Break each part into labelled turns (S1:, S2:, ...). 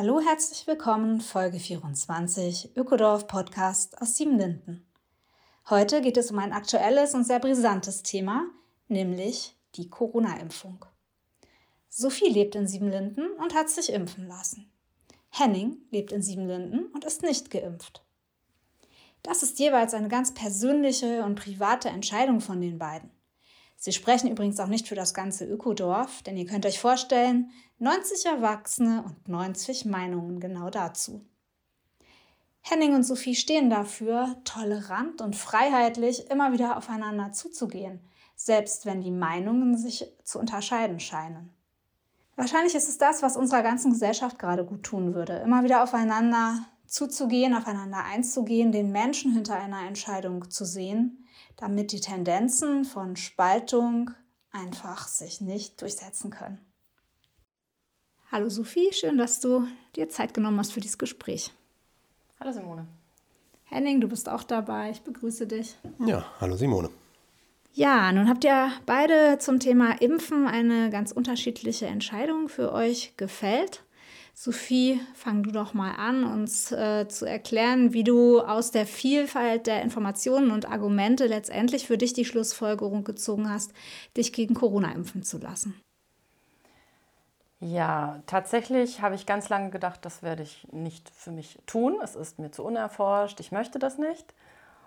S1: Hallo, herzlich willkommen, Folge 24, Ökodorf Podcast aus Siebenlinden. Heute geht es um ein aktuelles und sehr brisantes Thema, nämlich die Corona-Impfung. Sophie lebt in Siebenlinden und hat sich impfen lassen. Henning lebt in Siebenlinden und ist nicht geimpft. Das ist jeweils eine ganz persönliche und private Entscheidung von den beiden. Sie sprechen übrigens auch nicht für das ganze Ökodorf, denn ihr könnt euch vorstellen, 90 Erwachsene und 90 Meinungen genau dazu. Henning und Sophie stehen dafür, tolerant und freiheitlich immer wieder aufeinander zuzugehen, selbst wenn die Meinungen sich zu unterscheiden scheinen. Wahrscheinlich ist es das, was unserer ganzen Gesellschaft gerade gut tun würde, immer wieder aufeinander zuzugehen, aufeinander einzugehen, den Menschen hinter einer Entscheidung zu sehen, damit die Tendenzen von Spaltung einfach sich nicht durchsetzen können. Hallo Sophie, schön, dass du dir Zeit genommen hast für dieses Gespräch.
S2: Hallo Simone.
S1: Henning, du bist auch dabei. Ich begrüße dich.
S3: Ja, hallo Simone.
S1: Ja, nun habt ihr beide zum Thema Impfen eine ganz unterschiedliche Entscheidung für euch gefällt. Sophie, fang du doch mal an, uns äh, zu erklären, wie du aus der Vielfalt der Informationen und Argumente letztendlich für dich die Schlussfolgerung gezogen hast, dich gegen Corona impfen zu lassen.
S2: Ja, tatsächlich habe ich ganz lange gedacht, das werde ich nicht für mich tun. Es ist mir zu unerforscht, ich möchte das nicht.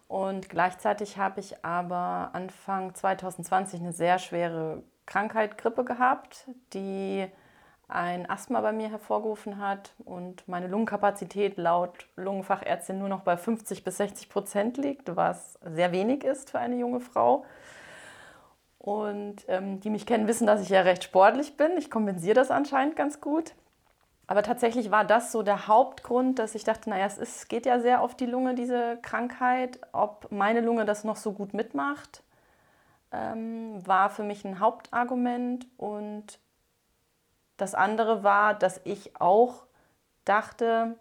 S2: Und gleichzeitig habe ich aber Anfang 2020 eine sehr schwere Krankheit, Grippe gehabt, die ein Asthma bei mir hervorgerufen hat und meine Lungenkapazität laut Lungenfachärztin nur noch bei 50 bis 60 Prozent liegt, was sehr wenig ist für eine junge Frau. Und ähm, die mich kennen, wissen, dass ich ja recht sportlich bin. Ich kompensiere das anscheinend ganz gut. Aber tatsächlich war das so der Hauptgrund, dass ich dachte, naja, es ist, geht ja sehr auf die Lunge, diese Krankheit. Ob meine Lunge das noch so gut mitmacht, ähm, war für mich ein Hauptargument. Und das andere war, dass ich auch dachte,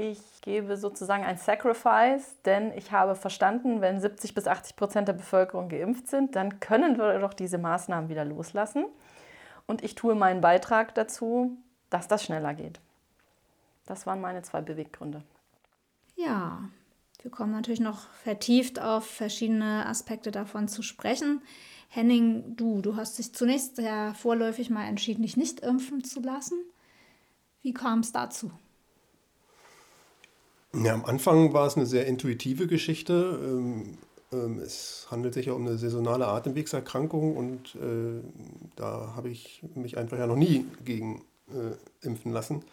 S2: ich gebe sozusagen ein Sacrifice, denn ich habe verstanden, wenn 70 bis 80 Prozent der Bevölkerung geimpft sind, dann können wir doch diese Maßnahmen wieder loslassen. Und ich tue meinen Beitrag dazu, dass das schneller geht. Das waren meine zwei Beweggründe.
S1: Ja, wir kommen natürlich noch vertieft auf verschiedene Aspekte davon zu sprechen. Henning, du, du hast dich zunächst ja vorläufig mal entschieden, dich nicht impfen zu lassen. Wie kam es dazu?
S3: Ja, am Anfang war es eine sehr intuitive Geschichte. Ähm, ähm, es handelt sich ja um eine saisonale Atemwegserkrankung und äh, da habe ich mich einfach ja noch nie gegen äh, impfen lassen.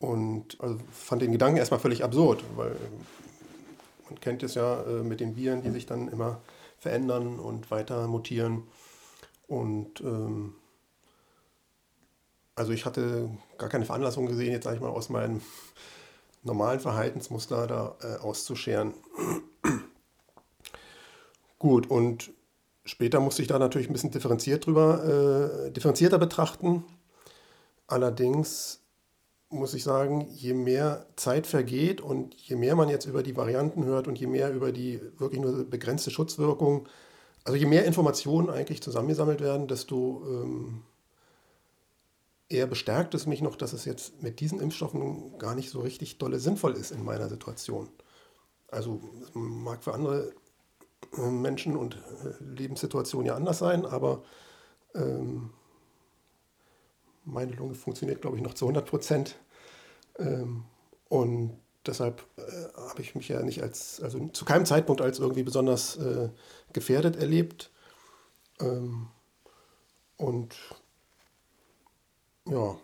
S3: Und also fand den Gedanken erstmal völlig absurd, weil man kennt es ja äh, mit den Viren, die sich dann immer verändern und weiter mutieren. Und ähm, also ich hatte gar keine Veranlassung gesehen, jetzt sage ich mal, aus meinem normalen Verhaltensmuster da äh, auszuscheren. Gut, und später musste ich da natürlich ein bisschen differenziert drüber, äh, differenzierter betrachten. Allerdings muss ich sagen, je mehr Zeit vergeht und je mehr man jetzt über die Varianten hört und je mehr über die wirklich nur begrenzte Schutzwirkung, also je mehr Informationen eigentlich zusammengesammelt werden, desto ähm, eher bestärkt es mich noch, dass es jetzt mit diesen Impfstoffen gar nicht so richtig dolle sinnvoll ist in meiner Situation. Also mag für andere äh, Menschen und äh, Lebenssituationen ja anders sein, aber ähm, meine Lunge funktioniert, glaube ich, noch zu 100 Prozent. Ähm, und deshalb äh, habe ich mich ja nicht als, also zu keinem Zeitpunkt als irgendwie besonders äh, gefährdet erlebt. Ähm, und ja,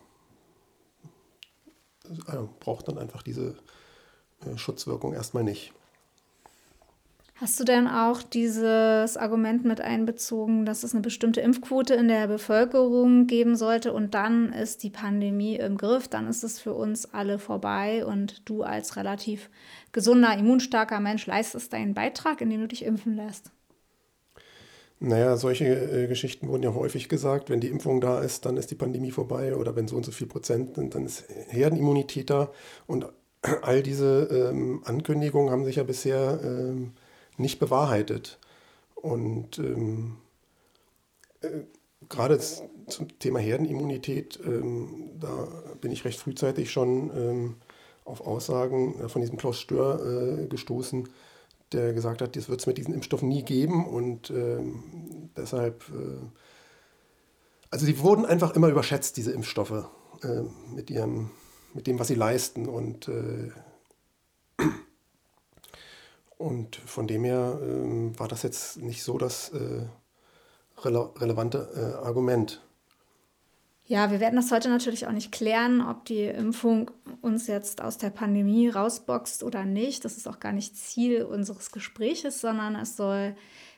S3: also braucht dann einfach diese äh, Schutzwirkung erstmal nicht.
S1: Hast du denn auch dieses Argument mit einbezogen, dass es eine bestimmte Impfquote in der Bevölkerung geben sollte und dann ist die Pandemie im Griff, dann ist es für uns alle vorbei und du als relativ gesunder, immunstarker Mensch leistest deinen Beitrag, indem du dich impfen lässt?
S3: Naja, solche äh, Geschichten wurden ja häufig gesagt. Wenn die Impfung da ist, dann ist die Pandemie vorbei oder wenn so und so viel Prozent sind, dann ist Herdenimmunität da. Und all diese ähm, Ankündigungen haben sich ja bisher ähm, nicht bewahrheitet. Und ähm, äh, gerade zum Thema Herdenimmunität, ähm, da bin ich recht frühzeitig schon ähm, auf Aussagen äh, von diesem Klaus Stör äh, gestoßen, der gesagt hat, das wird es mit diesen Impfstoffen nie geben und ähm, deshalb, äh, also die wurden einfach immer überschätzt, diese Impfstoffe, äh, mit, ihrem, mit dem, was sie leisten und äh, und von dem her ähm, war das jetzt nicht so das äh, rele relevante äh, Argument.
S1: Ja, wir werden das heute natürlich auch nicht klären, ob die Impfung uns jetzt aus der Pandemie rausboxt oder nicht. Das ist auch gar nicht Ziel unseres Gespräches, sondern es soll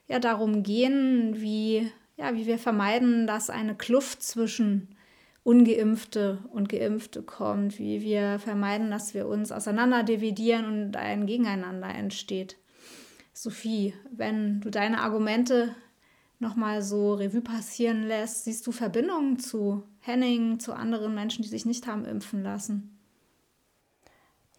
S1: ja darum gehen, wie, ja, wie wir vermeiden, dass eine Kluft zwischen ungeimpfte und geimpfte kommt, wie wir vermeiden, dass wir uns auseinander dividieren und ein Gegeneinander entsteht. Sophie, wenn du deine Argumente nochmal so Revue passieren lässt, siehst du Verbindungen zu Henning, zu anderen Menschen, die sich nicht haben impfen lassen?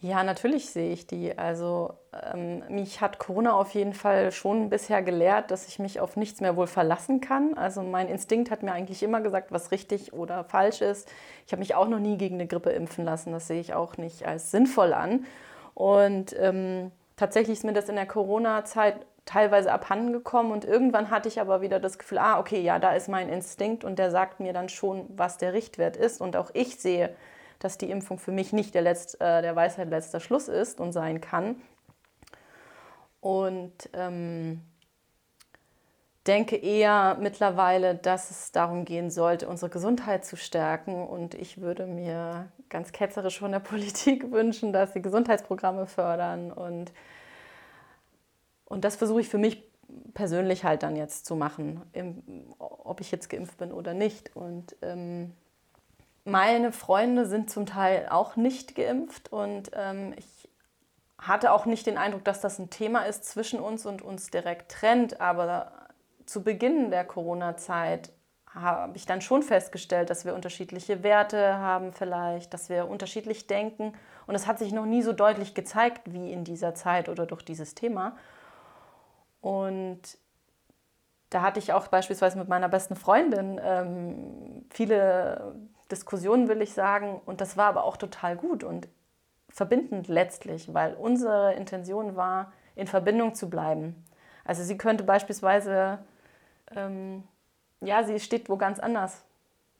S2: Ja, natürlich sehe ich die. Also ähm, mich hat Corona auf jeden Fall schon bisher gelehrt, dass ich mich auf nichts mehr wohl verlassen kann. Also mein Instinkt hat mir eigentlich immer gesagt, was richtig oder falsch ist. Ich habe mich auch noch nie gegen eine Grippe impfen lassen. Das sehe ich auch nicht als sinnvoll an. Und ähm, tatsächlich ist mir das in der Corona-Zeit teilweise abhanden gekommen und irgendwann hatte ich aber wieder das Gefühl, ah, okay, ja, da ist mein Instinkt und der sagt mir dann schon, was der Richtwert ist und auch ich sehe, dass die Impfung für mich nicht der, Letzt, äh, der Weisheit letzter Schluss ist und sein kann. Und ähm, denke eher mittlerweile, dass es darum gehen sollte, unsere Gesundheit zu stärken. Und ich würde mir ganz ketzerisch von der Politik wünschen, dass sie Gesundheitsprogramme fördern. Und, und das versuche ich für mich persönlich halt dann jetzt zu machen, im, ob ich jetzt geimpft bin oder nicht. Und ähm, meine Freunde sind zum Teil auch nicht geimpft und ähm, ich hatte auch nicht den Eindruck, dass das ein Thema ist zwischen uns und uns direkt trennt. Aber zu Beginn der Corona-Zeit habe ich dann schon festgestellt, dass wir unterschiedliche Werte haben vielleicht, dass wir unterschiedlich denken. Und es hat sich noch nie so deutlich gezeigt wie in dieser Zeit oder durch dieses Thema. Und da hatte ich auch beispielsweise mit meiner besten Freundin ähm, viele Diskussionen, will ich sagen. Und das war aber auch total gut und verbindend letztlich, weil unsere Intention war, in Verbindung zu bleiben. Also sie könnte beispielsweise, ähm, ja, sie steht wo ganz anders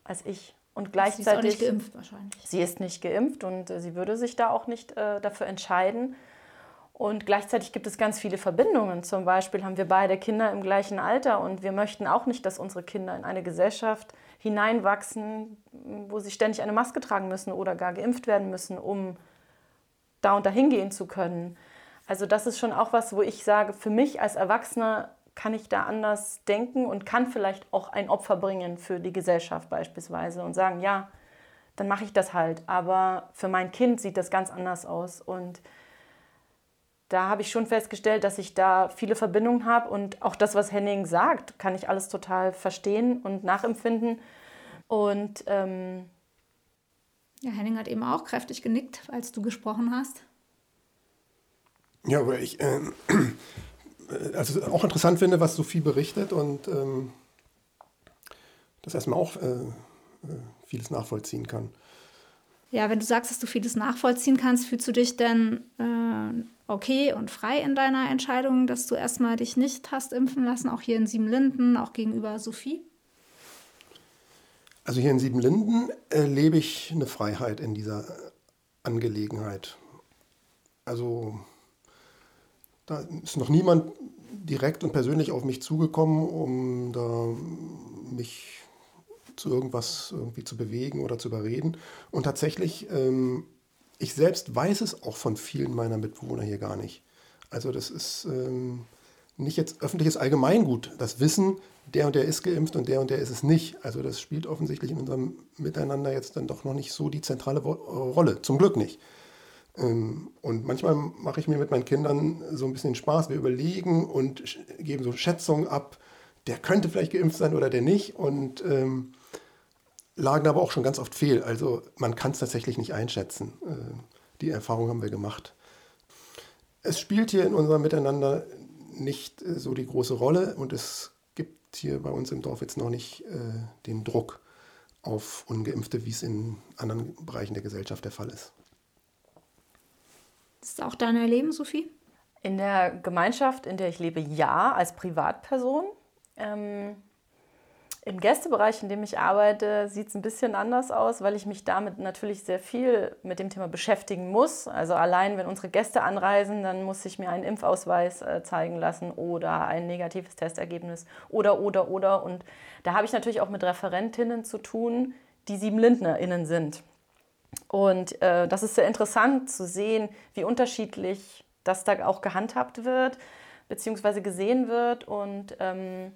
S2: als ich. Und gleichzeitig. Sie ist auch nicht
S1: geimpft wahrscheinlich.
S2: Sie ist nicht geimpft und äh, sie würde sich da auch nicht äh, dafür entscheiden. Und gleichzeitig gibt es ganz viele Verbindungen. Zum Beispiel haben wir beide Kinder im gleichen Alter und wir möchten auch nicht, dass unsere Kinder in eine Gesellschaft hineinwachsen, wo sie ständig eine Maske tragen müssen oder gar geimpft werden müssen, um da und dahin gehen zu können. Also das ist schon auch was, wo ich sage, für mich als Erwachsener kann ich da anders denken und kann vielleicht auch ein Opfer bringen für die Gesellschaft beispielsweise und sagen, ja, dann mache ich das halt. Aber für mein Kind sieht das ganz anders aus und da habe ich schon festgestellt, dass ich da viele Verbindungen habe und auch das, was Henning sagt, kann ich alles total verstehen und nachempfinden. Und ähm
S1: ja, Henning hat eben auch kräftig genickt, als du gesprochen hast.
S3: Ja, aber ich äh, also auch interessant finde, was Sophie berichtet und ähm, das erstmal auch äh, äh vieles nachvollziehen kann.
S1: Ja, wenn du sagst, dass du vieles nachvollziehen kannst, fühlst du dich denn äh, okay und frei in deiner Entscheidung, dass du erstmal dich nicht hast impfen lassen, auch hier in Siebenlinden, auch gegenüber Sophie?
S3: Also hier in Siebenlinden erlebe ich eine Freiheit in dieser Angelegenheit. Also da ist noch niemand direkt und persönlich auf mich zugekommen, um da mich zu irgendwas irgendwie zu bewegen oder zu überreden. Und tatsächlich ähm, ich selbst weiß es auch von vielen meiner Mitbewohner hier gar nicht. Also das ist, ähm, nicht jetzt öffentliches Allgemeingut. Das Wissen, der und der ist geimpft und der und der ist es nicht. Also das spielt offensichtlich in unserem Miteinander jetzt dann doch noch nicht so die zentrale Rolle. Zum Glück nicht. Ähm, und manchmal mache ich mir mit meinen Kindern so ein bisschen Spaß. Wir überlegen und geben so Schätzungen ab. Der könnte vielleicht geimpft sein oder der nicht. Und ähm, lagen aber auch schon ganz oft fehl. Also man kann es tatsächlich nicht einschätzen. Äh, die Erfahrung haben wir gemacht. Es spielt hier in unserem Miteinander nicht äh, so die große Rolle und es gibt hier bei uns im Dorf jetzt noch nicht äh, den Druck auf Ungeimpfte, wie es in anderen Bereichen der Gesellschaft der Fall ist.
S1: Ist das auch dein Erleben, Sophie?
S2: In der Gemeinschaft, in der ich lebe, ja, als Privatperson. Ähm, im Gästebereich, in dem ich arbeite, sieht es ein bisschen anders aus, weil ich mich damit natürlich sehr viel mit dem Thema beschäftigen muss. Also allein, wenn unsere Gäste anreisen, dann muss ich mir einen Impfausweis äh, zeigen lassen oder ein negatives Testergebnis oder, oder, oder. Und da habe ich natürlich auch mit Referentinnen zu tun, die SiebenlindnerInnen sind. Und äh, das ist sehr interessant zu sehen, wie unterschiedlich das da auch gehandhabt wird, beziehungsweise gesehen wird. Und ähm,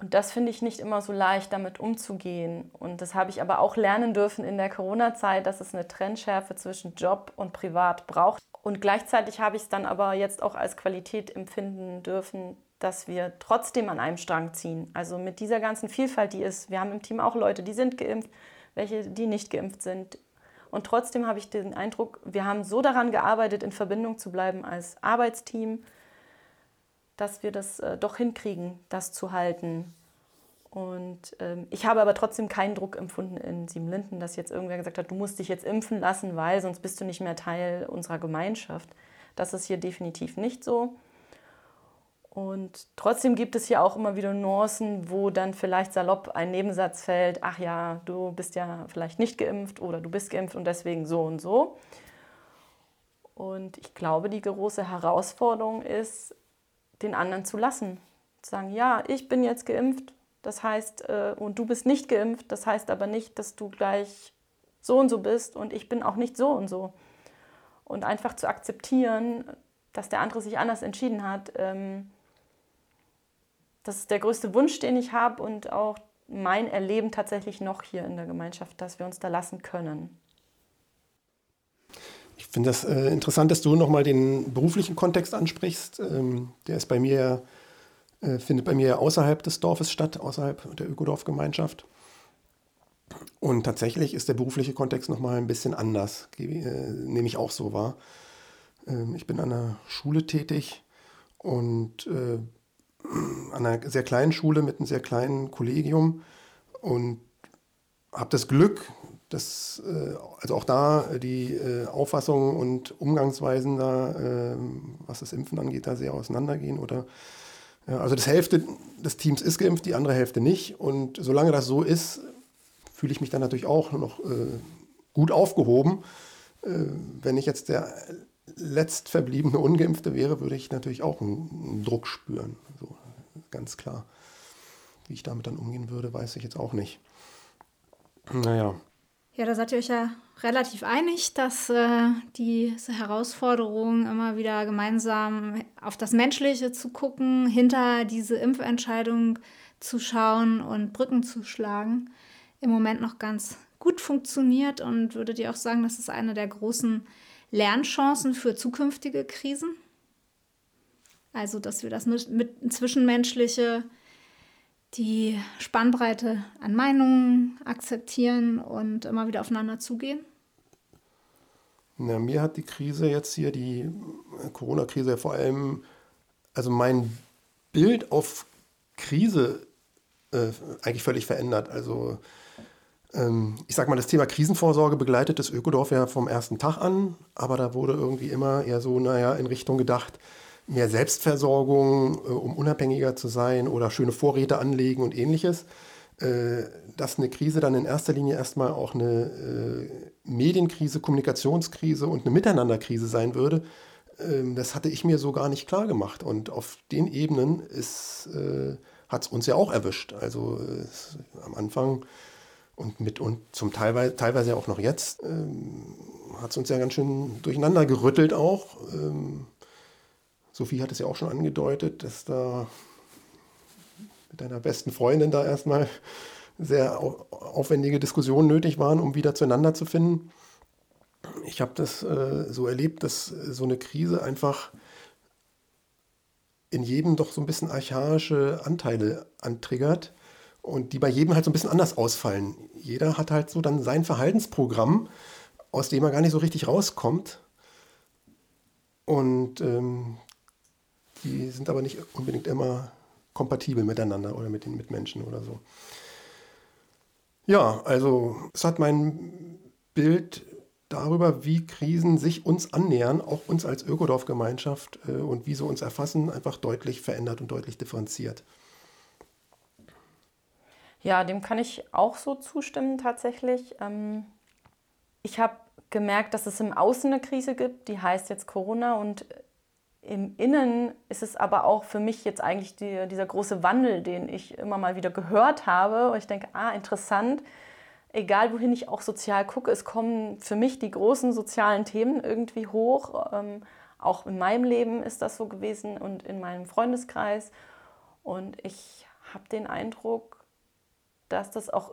S2: und das finde ich nicht immer so leicht, damit umzugehen. Und das habe ich aber auch lernen dürfen in der Corona-Zeit, dass es eine Trennschärfe zwischen Job und Privat braucht. Und gleichzeitig habe ich es dann aber jetzt auch als Qualität empfinden dürfen, dass wir trotzdem an einem Strang ziehen. Also mit dieser ganzen Vielfalt, die ist. Wir haben im Team auch Leute, die sind geimpft, welche, die nicht geimpft sind. Und trotzdem habe ich den Eindruck, wir haben so daran gearbeitet, in Verbindung zu bleiben als Arbeitsteam, dass wir das äh, doch hinkriegen, das zu halten. Und ähm, ich habe aber trotzdem keinen Druck empfunden in Siebenlinden, dass jetzt irgendwer gesagt hat, du musst dich jetzt impfen lassen, weil sonst bist du nicht mehr Teil unserer Gemeinschaft. Das ist hier definitiv nicht so. Und trotzdem gibt es hier auch immer wieder Nuancen, wo dann vielleicht salopp ein Nebensatz fällt, ach ja, du bist ja vielleicht nicht geimpft oder du bist geimpft und deswegen so und so. Und ich glaube, die große Herausforderung ist, den anderen zu lassen. Zu sagen, ja, ich bin jetzt geimpft, das heißt, äh, und du bist nicht geimpft, das heißt aber nicht, dass du gleich so und so bist und ich bin auch nicht so und so. Und einfach zu akzeptieren, dass der andere sich anders entschieden hat, ähm, das ist der größte Wunsch, den ich habe und auch mein Erleben tatsächlich noch hier in der Gemeinschaft, dass wir uns da lassen können.
S3: Ich finde das äh, interessant, dass du nochmal den beruflichen Kontext ansprichst. Ähm, der ist bei mir, äh, findet bei mir außerhalb des Dorfes statt, außerhalb der Ökodorfgemeinschaft. Und tatsächlich ist der berufliche Kontext nochmal ein bisschen anders, äh, nehme ich auch so wahr. Ähm, ich bin an einer Schule tätig und äh, an einer sehr kleinen Schule mit einem sehr kleinen Kollegium und habe das Glück, dass äh, also auch da die äh, Auffassungen und Umgangsweisen da, äh, was das Impfen angeht, da sehr auseinandergehen oder also das Hälfte des Teams ist geimpft, die andere Hälfte nicht. Und solange das so ist, fühle ich mich dann natürlich auch noch äh, gut aufgehoben. Äh, wenn ich jetzt der letztverbliebene Ungeimpfte wäre, würde ich natürlich auch einen, einen Druck spüren. So, ganz klar. Wie ich damit dann umgehen würde, weiß ich jetzt auch nicht. Naja.
S1: Ja, da seid ihr euch ja relativ einig, dass äh, diese Herausforderung, immer wieder gemeinsam auf das Menschliche zu gucken, hinter diese Impfentscheidung zu schauen und Brücken zu schlagen, im Moment noch ganz gut funktioniert und würdet ihr auch sagen, das ist eine der großen Lernchancen für zukünftige Krisen? Also, dass wir das mit, mit zwischenmenschliche die Spannbreite an Meinungen akzeptieren und immer wieder aufeinander zugehen?
S3: Na, mir hat die Krise jetzt hier, die Corona-Krise vor allem, also mein Bild auf Krise äh, eigentlich völlig verändert. Also ähm, ich sag mal, das Thema Krisenvorsorge begleitet das Ökodorf ja vom ersten Tag an, aber da wurde irgendwie immer eher so, naja, in Richtung gedacht, mehr Selbstversorgung, äh, um unabhängiger zu sein oder schöne Vorräte anlegen und ähnliches. Äh, dass eine Krise dann in erster Linie erstmal auch eine äh, Medienkrise, Kommunikationskrise und eine Miteinanderkrise sein würde, ähm, das hatte ich mir so gar nicht klar gemacht. Und auf den Ebenen äh, hat es uns ja auch erwischt. Also es, am Anfang und mit und zum teilweise, teilweise auch noch jetzt ähm, hat es uns ja ganz schön durcheinander gerüttelt auch. Ähm, Sophie hat es ja auch schon angedeutet, dass da mit deiner besten Freundin da erstmal sehr aufwendige Diskussionen nötig waren, um wieder zueinander zu finden. Ich habe das äh, so erlebt, dass so eine Krise einfach in jedem doch so ein bisschen archaische Anteile antriggert und die bei jedem halt so ein bisschen anders ausfallen. Jeder hat halt so dann sein Verhaltensprogramm, aus dem er gar nicht so richtig rauskommt. Und ähm, die sind aber nicht unbedingt immer kompatibel miteinander oder mit den Mitmenschen oder so. Ja, also es hat mein Bild darüber, wie Krisen sich uns annähern, auch uns als Ökodorfgemeinschaft äh, und wie sie uns erfassen, einfach deutlich verändert und deutlich differenziert.
S2: Ja, dem kann ich auch so zustimmen tatsächlich. Ähm, ich habe gemerkt, dass es im Außen eine Krise gibt, die heißt jetzt Corona und im Innen ist es aber auch für mich jetzt eigentlich die, dieser große Wandel, den ich immer mal wieder gehört habe. Und ich denke, ah, interessant. Egal wohin ich auch sozial gucke, es kommen für mich die großen sozialen Themen irgendwie hoch. Ähm, auch in meinem Leben ist das so gewesen und in meinem Freundeskreis. Und ich habe den Eindruck, dass das auch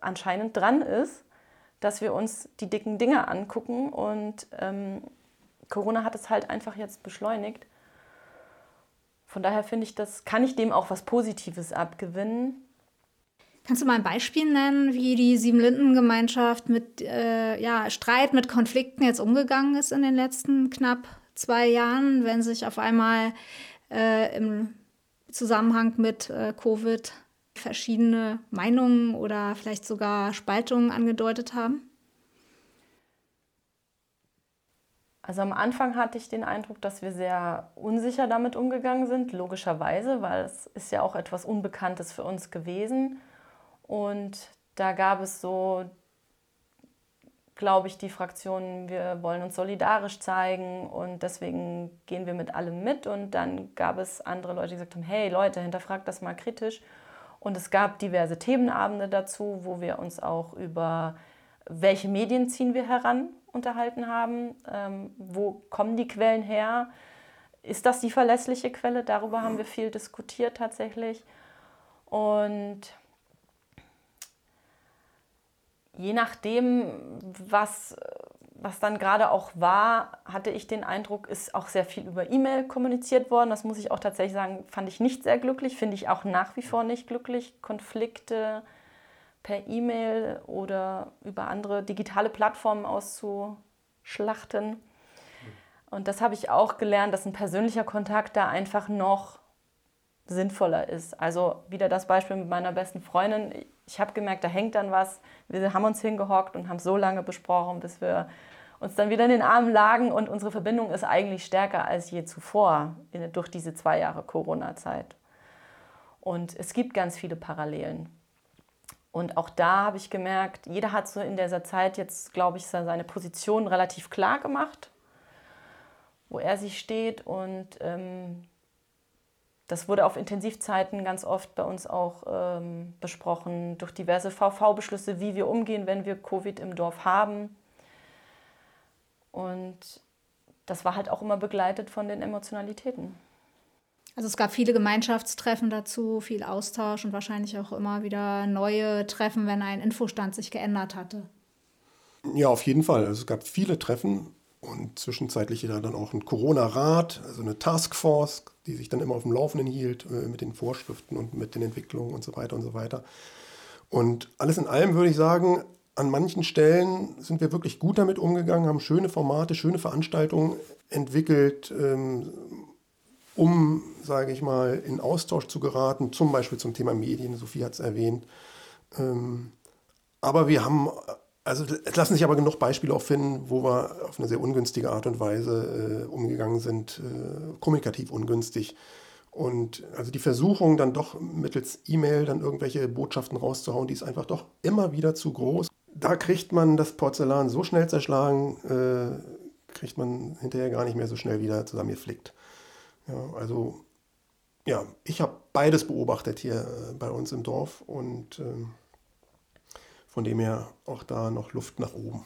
S2: anscheinend dran ist, dass wir uns die dicken Dinge angucken und ähm, Corona hat es halt einfach jetzt beschleunigt. Von daher finde ich, das kann ich dem auch was Positives abgewinnen.
S1: Kannst du mal ein Beispiel nennen, wie die Siebenlinden-Gemeinschaft mit äh, ja, Streit, mit Konflikten jetzt umgegangen ist in den letzten knapp zwei Jahren, wenn sich auf einmal äh, im Zusammenhang mit äh, Covid verschiedene Meinungen oder vielleicht sogar Spaltungen angedeutet haben?
S2: Also am Anfang hatte ich den Eindruck, dass wir sehr unsicher damit umgegangen sind, logischerweise, weil es ist ja auch etwas Unbekanntes für uns gewesen. Und da gab es so, glaube ich, die Fraktion, wir wollen uns solidarisch zeigen und deswegen gehen wir mit allem mit. Und dann gab es andere Leute, die gesagt haben, hey Leute, hinterfragt das mal kritisch. Und es gab diverse Themenabende dazu, wo wir uns auch über welche Medien ziehen wir heran unterhalten haben. Ähm, wo kommen die Quellen her? Ist das die verlässliche Quelle? Darüber haben wir viel diskutiert tatsächlich. Und je nachdem, was, was dann gerade auch war, hatte ich den Eindruck, ist auch sehr viel über E-Mail kommuniziert worden. Das muss ich auch tatsächlich sagen, fand ich nicht sehr glücklich, finde ich auch nach wie vor nicht glücklich. Konflikte per E-Mail oder über andere digitale Plattformen auszuschlachten. Und das habe ich auch gelernt, dass ein persönlicher Kontakt da einfach noch sinnvoller ist. Also wieder das Beispiel mit meiner besten Freundin. Ich habe gemerkt, da hängt dann was. Wir haben uns hingehockt und haben so lange besprochen, bis wir uns dann wieder in den Armen lagen und unsere Verbindung ist eigentlich stärker als je zuvor durch diese zwei Jahre Corona-Zeit. Und es gibt ganz viele Parallelen. Und auch da habe ich gemerkt, jeder hat so in dieser Zeit jetzt, glaube ich, seine Position relativ klar gemacht, wo er sich steht. Und ähm, das wurde auf Intensivzeiten ganz oft bei uns auch ähm, besprochen, durch diverse VV-Beschlüsse, wie wir umgehen, wenn wir Covid im Dorf haben. Und das war halt auch immer begleitet von den Emotionalitäten.
S1: Also es gab viele Gemeinschaftstreffen dazu, viel Austausch und wahrscheinlich auch immer wieder neue Treffen, wenn ein Infostand sich geändert hatte.
S3: Ja, auf jeden Fall. Also es gab viele Treffen und zwischenzeitlich dann auch ein Corona-Rat, also eine Taskforce, die sich dann immer auf dem Laufenden hielt äh, mit den Vorschriften und mit den Entwicklungen und so weiter und so weiter. Und alles in allem würde ich sagen, an manchen Stellen sind wir wirklich gut damit umgegangen, haben schöne Formate, schöne Veranstaltungen entwickelt, ähm, um, sage ich mal, in Austausch zu geraten, zum Beispiel zum Thema Medien, Sophie hat es erwähnt. Ähm, aber wir haben, also es lassen sich aber genug Beispiele auch finden, wo wir auf eine sehr ungünstige Art und Weise äh, umgegangen sind, äh, kommunikativ ungünstig. Und also die Versuchung, dann doch mittels E-Mail dann irgendwelche Botschaften rauszuhauen, die ist einfach doch immer wieder zu groß. Da kriegt man das Porzellan so schnell zerschlagen, äh, kriegt man hinterher gar nicht mehr so schnell wieder zusammengeflickt. Ja, also ja, ich habe beides beobachtet hier äh, bei uns im Dorf und ähm, von dem her auch da noch Luft nach oben.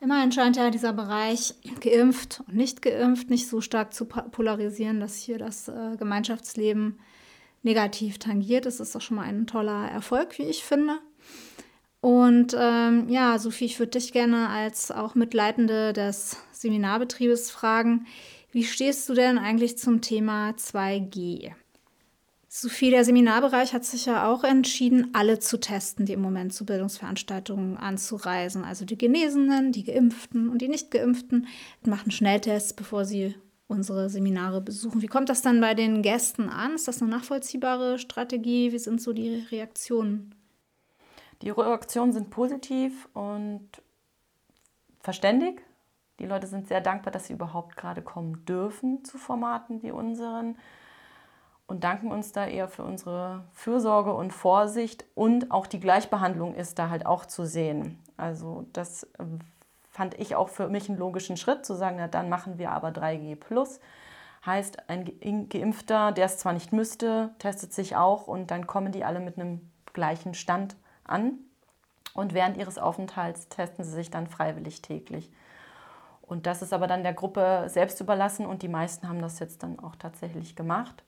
S1: Immerhin scheint ja dieser Bereich geimpft und nicht geimpft nicht so stark zu polarisieren, dass hier das äh, Gemeinschaftsleben negativ tangiert. Das ist doch schon mal ein toller Erfolg, wie ich finde. Und ähm, ja, Sophie, ich würde dich gerne als auch Mitleitende des Seminarbetriebes fragen, wie stehst du denn eigentlich zum Thema 2G? Sophie, der Seminarbereich hat sich ja auch entschieden, alle zu testen, die im Moment zu Bildungsveranstaltungen anzureisen. Also die Genesenen, die Geimpften und die Nicht-Geimpften machen Schnelltests, bevor sie unsere Seminare besuchen. Wie kommt das dann bei den Gästen an? Ist das eine nachvollziehbare Strategie? Wie sind so die Reaktionen?
S2: Die Reaktionen sind positiv und verständig. Die Leute sind sehr dankbar, dass sie überhaupt gerade kommen dürfen zu Formaten wie unseren und danken uns da eher für unsere Fürsorge und Vorsicht und auch die Gleichbehandlung ist da halt auch zu sehen. Also das ähm, fand ich auch für mich einen logischen Schritt, zu sagen, na dann machen wir aber 3G plus. Heißt, ein Geimpfter, der es zwar nicht müsste, testet sich auch und dann kommen die alle mit einem gleichen Stand an. Und während ihres Aufenthalts testen sie sich dann freiwillig täglich. Und das ist aber dann der Gruppe selbst überlassen und die meisten haben das jetzt dann auch tatsächlich gemacht.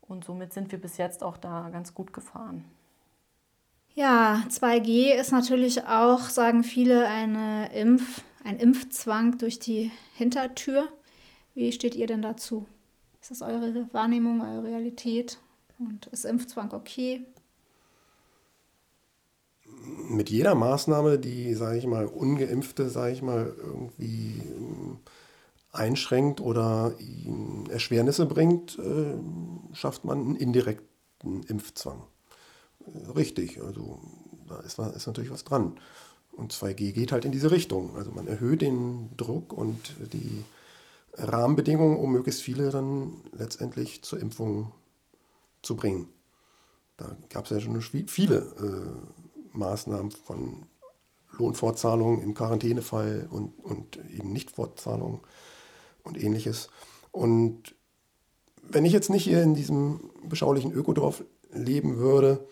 S2: Und somit sind wir bis jetzt auch da ganz gut gefahren.
S1: Ja, 2G ist natürlich auch, sagen viele, eine Impf, ein Impfzwang durch die Hintertür. Wie steht ihr denn dazu? Ist das eure Wahrnehmung, eure Realität? Und ist Impfzwang okay?
S3: Mit jeder Maßnahme, die, sage ich mal, ungeimpfte, sage ich mal, irgendwie einschränkt oder Erschwernisse bringt, äh, schafft man einen indirekten Impfzwang. Richtig, also da ist, ist natürlich was dran. Und 2G geht halt in diese Richtung. Also man erhöht den Druck und die Rahmenbedingungen, um möglichst viele dann letztendlich zur Impfung zu bringen. Da gab es ja schon viele äh, Maßnahmen von Lohnfortzahlungen im Quarantänefall und, und eben Nichtfortzahlungen und ähnliches. Und wenn ich jetzt nicht hier in diesem beschaulichen Ökodorf leben würde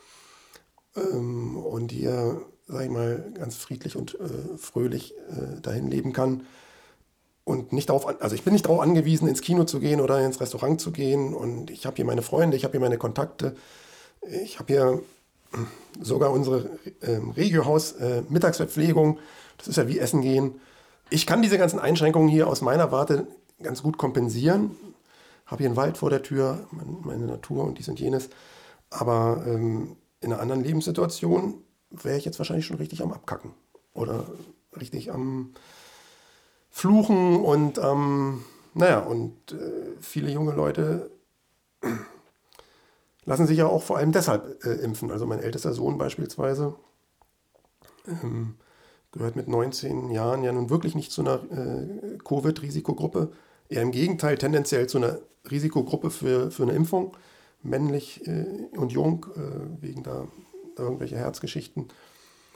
S3: ähm, und hier, sag ich mal, ganz friedlich und äh, fröhlich äh, dahin leben kann und nicht darauf, also ich bin nicht darauf angewiesen, ins Kino zu gehen oder ins Restaurant zu gehen und ich habe hier meine Freunde, ich habe hier meine Kontakte, ich habe hier sogar unsere äh, Regiohaus äh, das ist ja wie Essen gehen. Ich kann diese ganzen Einschränkungen hier aus meiner Warte ganz gut kompensieren. Habe hier einen Wald vor der Tür, meine Natur und dies und jenes. Aber ähm, in einer anderen Lebenssituation wäre ich jetzt wahrscheinlich schon richtig am Abkacken. Oder richtig am Fluchen und ähm, naja, und äh, viele junge Leute lassen sich ja auch vor allem deshalb äh, impfen. Also mein ältester Sohn beispielsweise ähm, gehört mit 19 Jahren ja nun wirklich nicht zu einer äh, Covid-Risikogruppe. Eher im Gegenteil, tendenziell zu einer Risikogruppe für, für eine Impfung, männlich äh, und jung, äh, wegen da, irgendwelcher Herzgeschichten.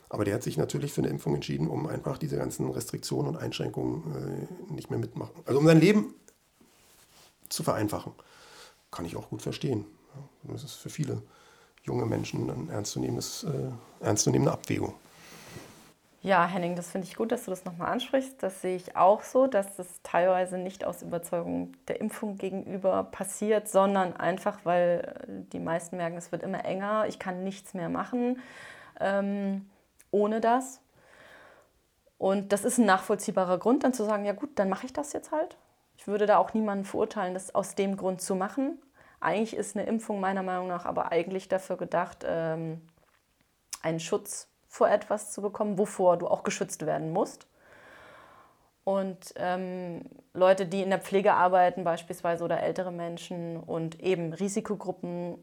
S3: Aber der hat sich natürlich für eine Impfung entschieden, um einfach diese ganzen Restriktionen und Einschränkungen äh, nicht mehr mitmachen. Also um sein Leben zu vereinfachen. Kann ich auch gut verstehen. Das ist für viele junge Menschen eine ernstzunehmendes, äh, ernstzunehmende Abwägung.
S2: Ja, Henning, das finde ich gut, dass du das nochmal ansprichst. Das sehe ich auch so, dass das teilweise nicht aus Überzeugung der Impfung gegenüber passiert, sondern einfach, weil die meisten merken, es wird immer enger, ich kann nichts mehr machen ähm, ohne das. Und das ist ein nachvollziehbarer Grund, dann zu sagen, ja gut, dann mache ich das jetzt halt. Ich würde da auch niemanden verurteilen, das aus dem Grund zu machen. Eigentlich ist eine Impfung meiner Meinung nach aber eigentlich dafür gedacht, ähm, einen Schutz vor etwas zu bekommen, wovor du auch geschützt werden musst. Und ähm, Leute, die in der Pflege arbeiten beispielsweise oder ältere Menschen und eben Risikogruppen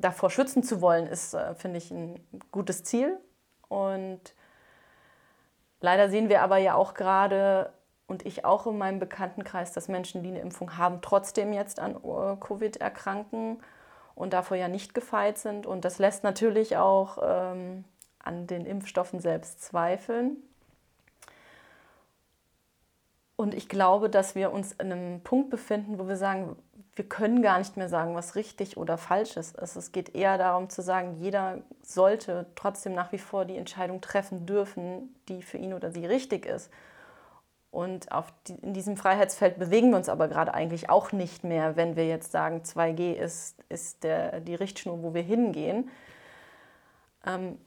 S2: davor schützen zu wollen, ist, äh, finde ich, ein gutes Ziel. Und leider sehen wir aber ja auch gerade und ich auch in meinem Bekanntenkreis, dass Menschen, die eine Impfung haben, trotzdem jetzt an äh, Covid erkranken und davor ja nicht gefeit sind. Und das lässt natürlich auch ähm, an den Impfstoffen selbst zweifeln. Und ich glaube, dass wir uns in einem Punkt befinden, wo wir sagen, wir können gar nicht mehr sagen, was richtig oder falsch ist. Also es geht eher darum zu sagen, jeder sollte trotzdem nach wie vor die Entscheidung treffen dürfen, die für ihn oder sie richtig ist. Und die, in diesem Freiheitsfeld bewegen wir uns aber gerade eigentlich auch nicht mehr, wenn wir jetzt sagen, 2G ist, ist der, die Richtschnur, wo wir hingehen. Ähm,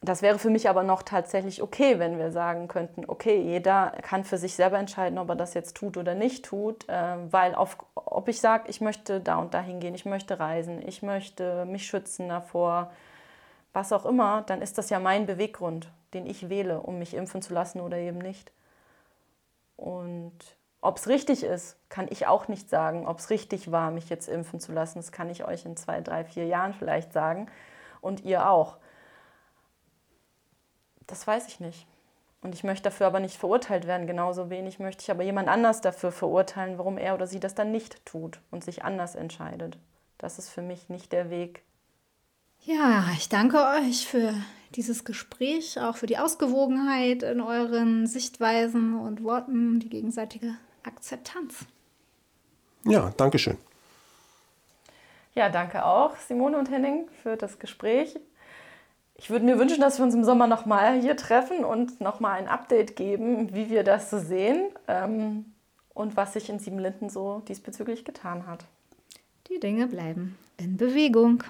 S2: das wäre für mich aber noch tatsächlich okay, wenn wir sagen könnten, okay, jeder kann für sich selber entscheiden, ob er das jetzt tut oder nicht tut, äh, weil auf, ob ich sage, ich möchte da und da hingehen, ich möchte reisen, ich möchte mich schützen davor, was auch immer, dann ist das ja mein Beweggrund, den ich wähle, um mich impfen zu lassen oder eben nicht. Und ob es richtig ist, kann ich auch nicht sagen. Ob es richtig war, mich jetzt impfen zu lassen, das kann ich euch in zwei, drei, vier Jahren vielleicht sagen und ihr auch. Das weiß ich nicht. Und ich möchte dafür aber nicht verurteilt werden. Genauso wenig möchte ich aber jemand anders dafür verurteilen, warum er oder sie das dann nicht tut und sich anders entscheidet. Das ist für mich nicht der Weg.
S1: Ja, ich danke euch für dieses Gespräch, auch für die Ausgewogenheit in euren Sichtweisen und Worten, die gegenseitige Akzeptanz.
S3: Ja, danke schön.
S2: Ja, danke auch, Simone und Henning, für das Gespräch. Ich würde mir wünschen, dass wir uns im Sommer nochmal hier treffen und nochmal ein Update geben, wie wir das so sehen ähm, und was sich in Siebenlinden so diesbezüglich getan hat.
S1: Die Dinge bleiben in Bewegung.